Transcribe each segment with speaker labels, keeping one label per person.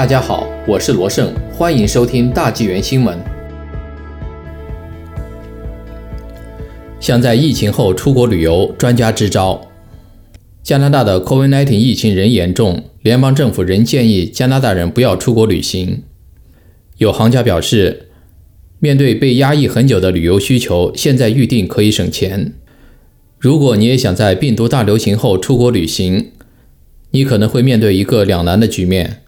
Speaker 1: 大家好，我是罗胜，欢迎收听大纪元新闻。想在疫情后出国旅游，专家支招。加拿大的 COVID-19 疫情仍严重，联邦政府仍建议加拿大人不要出国旅行。有行家表示，面对被压抑很久的旅游需求，现在预订可以省钱。如果你也想在病毒大流行后出国旅行，你可能会面对一个两难的局面。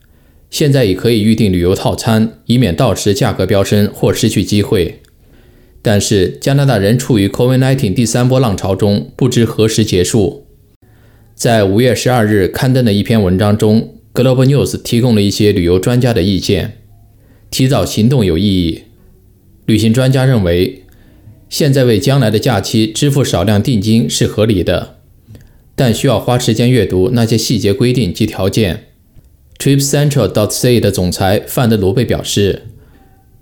Speaker 1: 现在已可以预订旅游套餐，以免到时价格飙升或失去机会。但是加拿大仍处于 COVID-19 第三波浪潮中，不知何时结束。在五月十二日刊登的一篇文章中，Global News 提供了一些旅游专家的意见。提早行动有意义。旅行专家认为，现在为将来的假期支付少量定金是合理的，但需要花时间阅读那些细节规定及条件。TripCentral. dot. ca 的总裁范德鲁贝表示，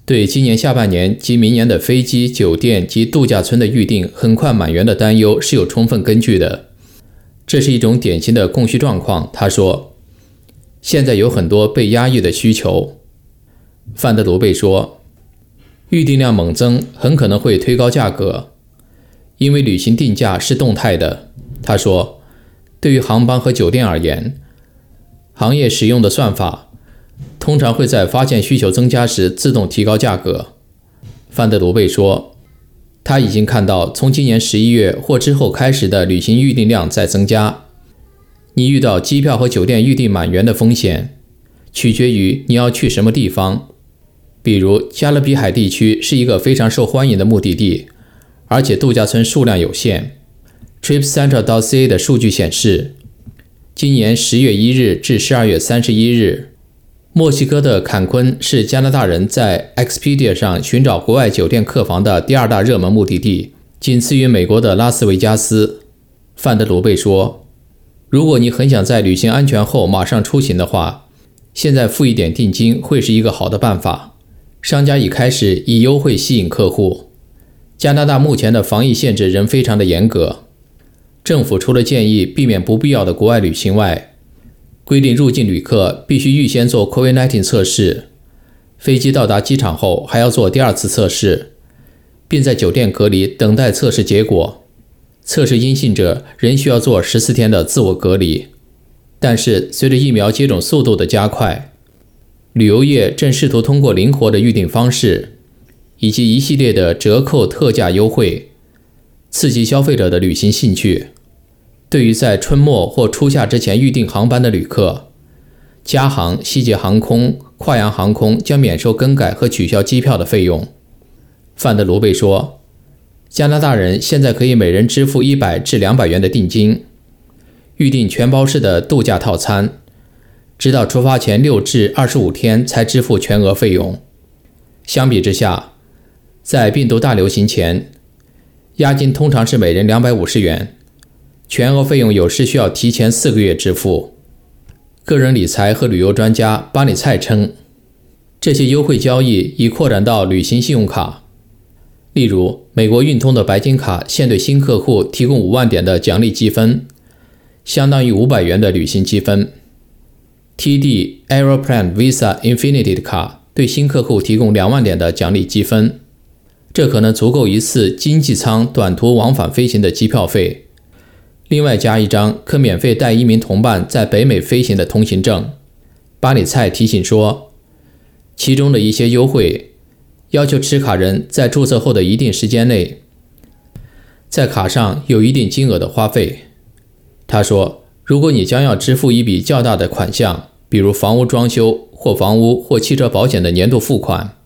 Speaker 1: 对今年下半年及明年的飞机、酒店及度假村的预订很快满员的担忧是有充分根据的。这是一种典型的供需状况。他说，现在有很多被压抑的需求。范德鲁贝说，预订量猛增很可能会推高价格，因为旅行定价是动态的。他说，对于航班和酒店而言。行业使用的算法通常会在发现需求增加时自动提高价格。范德罗贝说，他已经看到从今年十一月或之后开始的旅行预订量在增加。你遇到机票和酒店预订满员的风险，取决于你要去什么地方。比如加勒比海地区是一个非常受欢迎的目的地，而且度假村数量有限。TripCentral.ca 的数据显示。今年十月一日至十二月三十一日，墨西哥的坎昆是加拿大人在 Expedia 上寻找国外酒店客房的第二大热门目的地，仅次于美国的拉斯维加斯。范德鲁贝说：“如果你很想在旅行安全后马上出行的话，现在付一点定金会是一个好的办法。商家已开始以优惠吸引客户。加拿大目前的防疫限制仍非常的严格。”政府除了建议避免不必要的国外旅行外，规定入境旅客必须预先做 COVID-19 测试，飞机到达机场后还要做第二次测试，并在酒店隔离等待测试结果。测试阴性者仍需要做十四天的自我隔离。但是，随着疫苗接种速度的加快，旅游业正试图通过灵活的预订方式以及一系列的折扣特价优惠。刺激消费者的旅行兴趣。对于在春末或初夏之前预订航班的旅客，加航、西捷航空、跨洋航空将免收更改和取消机票的费用。范德鲁贝说：“加拿大人现在可以每人支付一百至两百元的定金，预订全包式的度假套餐，直到出发前六至二十五天才支付全额费用。相比之下，在病毒大流行前。”押金通常是每人两百五十元，全额费用有时需要提前四个月支付。个人理财和旅游专家巴里蔡称，这些优惠交易已扩展到旅行信用卡。例如，美国运通的白金卡现对新客户提供五万点的奖励积分，相当于五百元的旅行积分。TD Aeroplan Visa Infinity 的卡对新客户提供两万点的奖励积分。这可能足够一次经济舱短途往返飞行的机票费，另外加一张可免费带一名同伴在北美飞行的通行证。巴里蔡提醒说，其中的一些优惠要求持卡人在注册后的一定时间内，在卡上有一定金额的花费。他说，如果你将要支付一笔较大的款项，比如房屋装修或房屋或汽车保险的年度付款。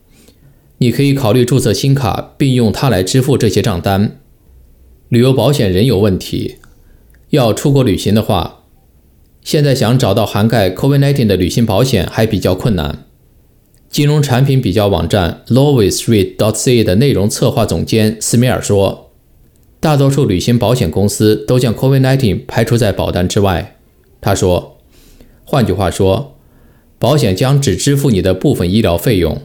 Speaker 1: 你可以考虑注册新卡，并用它来支付这些账单。旅游保险仍有问题。要出国旅行的话，现在想找到涵盖 COVID-19 的旅行保险还比较困难。金融产品比较网站 LowestRate.ca 的内容策划总监斯米尔说：“大多数旅行保险公司都将 COVID-19 排除在保单之外。”他说：“换句话说，保险将只支付你的部分医疗费用。”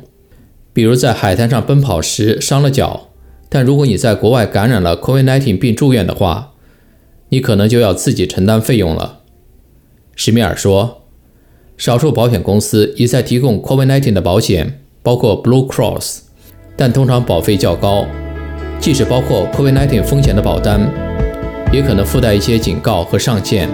Speaker 1: 比如在海滩上奔跑时伤了脚，但如果你在国外感染了 COVID-19 并住院的话，你可能就要自己承担费用了。史密尔说：“少数保险公司已在提供 COVID-19 的保险，包括 Blue Cross，但通常保费较高。即使包括 COVID-19 风险的保单，也可能附带一些警告和上限。